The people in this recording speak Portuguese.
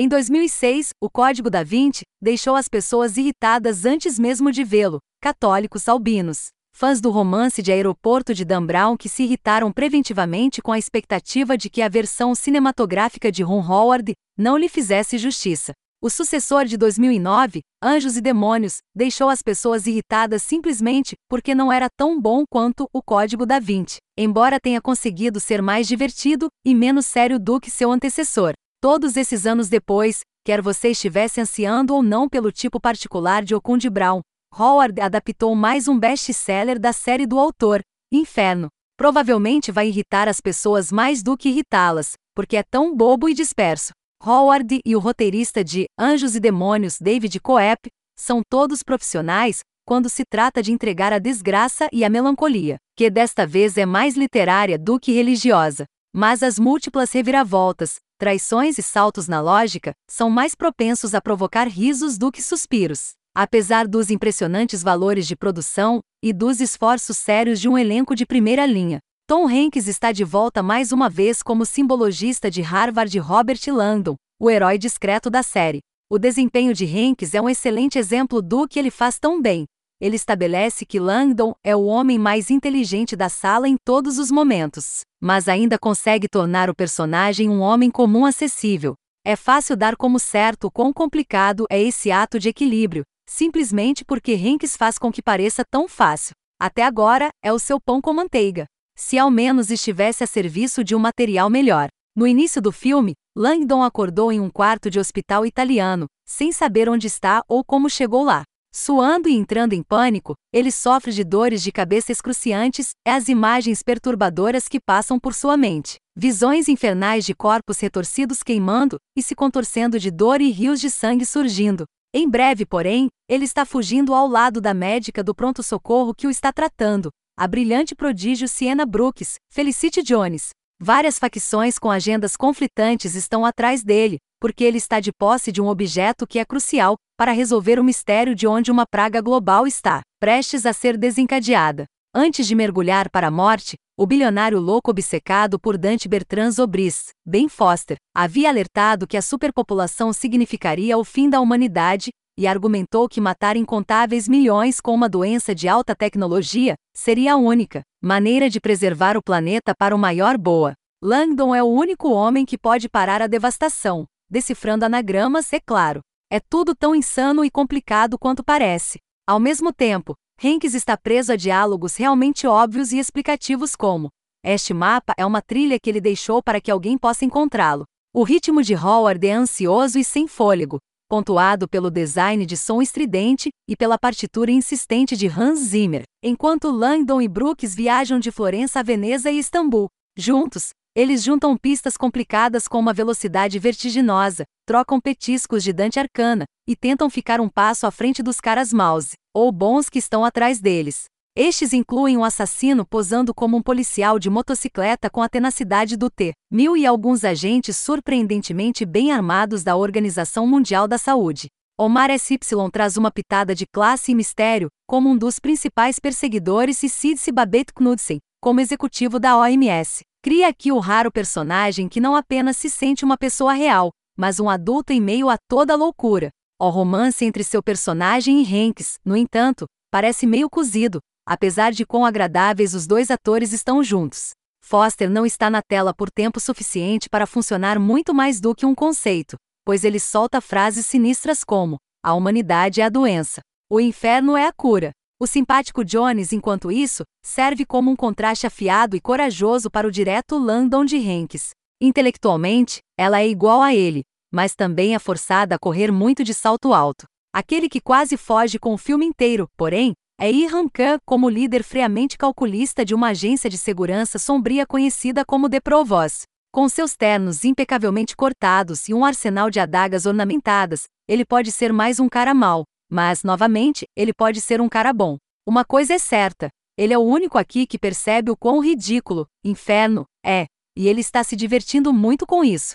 Em 2006, o Código da Vinci deixou as pessoas irritadas antes mesmo de vê-lo, católicos albinos. Fãs do romance de Aeroporto de Dan Brown que se irritaram preventivamente com a expectativa de que a versão cinematográfica de Ron Howard não lhe fizesse justiça. O sucessor de 2009, Anjos e Demônios, deixou as pessoas irritadas simplesmente porque não era tão bom quanto o Código da Vinci, embora tenha conseguido ser mais divertido e menos sério do que seu antecessor. Todos esses anos depois, quer você estivesse ansiando ou não pelo tipo particular de Ocon de Brown, Howard adaptou mais um best-seller da série do autor, Inferno. Provavelmente vai irritar as pessoas mais do que irritá-las, porque é tão bobo e disperso. Howard e o roteirista de Anjos e Demônios, David Coep, são todos profissionais quando se trata de entregar a desgraça e a melancolia, que desta vez é mais literária do que religiosa. Mas as múltiplas reviravoltas, traições e saltos na lógica são mais propensos a provocar risos do que suspiros. Apesar dos impressionantes valores de produção e dos esforços sérios de um elenco de primeira linha, Tom Hanks está de volta mais uma vez como simbologista de Harvard Robert Langdon, o herói discreto da série. O desempenho de Hanks é um excelente exemplo do que ele faz tão bem. Ele estabelece que Langdon é o homem mais inteligente da sala em todos os momentos, mas ainda consegue tornar o personagem um homem comum acessível. É fácil dar como certo quão complicado é esse ato de equilíbrio, simplesmente porque Hanks faz com que pareça tão fácil. Até agora, é o seu pão com manteiga. Se ao menos estivesse a serviço de um material melhor. No início do filme, Langdon acordou em um quarto de hospital italiano, sem saber onde está ou como chegou lá. Suando e entrando em pânico, ele sofre de dores de cabeça excruciantes e as imagens perturbadoras que passam por sua mente. Visões infernais de corpos retorcidos queimando e se contorcendo de dor e rios de sangue surgindo. Em breve, porém, ele está fugindo ao lado da médica do pronto-socorro que o está tratando, a brilhante prodígio Sienna Brooks, Felicity Jones. Várias facções com agendas conflitantes estão atrás dele, porque ele está de posse de um objeto que é crucial para resolver o mistério de onde uma praga global está, prestes a ser desencadeada. Antes de mergulhar para a morte, o bilionário louco obcecado por Dante Bertrand Zobris, Ben Foster, havia alertado que a superpopulação significaria o fim da humanidade e argumentou que matar incontáveis milhões com uma doença de alta tecnologia seria a única maneira de preservar o planeta para o maior boa. Langdon é o único homem que pode parar a devastação, decifrando anagramas, é claro. É tudo tão insano e complicado quanto parece. Ao mesmo tempo, Hanks está preso a diálogos realmente óbvios e explicativos como: Este mapa é uma trilha que ele deixou para que alguém possa encontrá-lo. O ritmo de Howard é ansioso e sem fôlego, pontuado pelo design de som estridente e pela partitura insistente de Hans Zimmer, enquanto Langdon e Brooks viajam de Florença a Veneza e Istambul. Juntos, eles juntam pistas complicadas com uma velocidade vertiginosa, trocam petiscos de Dante Arcana e tentam ficar um passo à frente dos caras mouse, ou bons que estão atrás deles. Estes incluem um assassino posando como um policial de motocicleta com a tenacidade do T. Mil e alguns agentes surpreendentemente bem armados da Organização Mundial da Saúde. Omar SY traz uma pitada de classe e mistério, como um dos principais perseguidores e Sidse Babette Knudsen, como executivo da OMS. Cria aqui o raro personagem que não apenas se sente uma pessoa real, mas um adulto em meio a toda a loucura. O romance entre seu personagem e Hanks, no entanto, parece meio cozido, apesar de quão agradáveis os dois atores estão juntos. Foster não está na tela por tempo suficiente para funcionar muito mais do que um conceito, pois ele solta frases sinistras como: a humanidade é a doença, o inferno é a cura, o simpático Jones, enquanto isso, serve como um contraste afiado e corajoso para o direto Landon de Hanks. Intelectualmente, ela é igual a ele, mas também é forçada a correr muito de salto alto. Aquele que quase foge com o filme inteiro, porém, é Irham Khan como líder friamente calculista de uma agência de segurança sombria conhecida como The Provost. Com seus ternos impecavelmente cortados e um arsenal de adagas ornamentadas, ele pode ser mais um cara mau, mas, novamente, ele pode ser um cara bom. Uma coisa é certa: ele é o único aqui que percebe o quão ridículo, inferno, é, e ele está se divertindo muito com isso.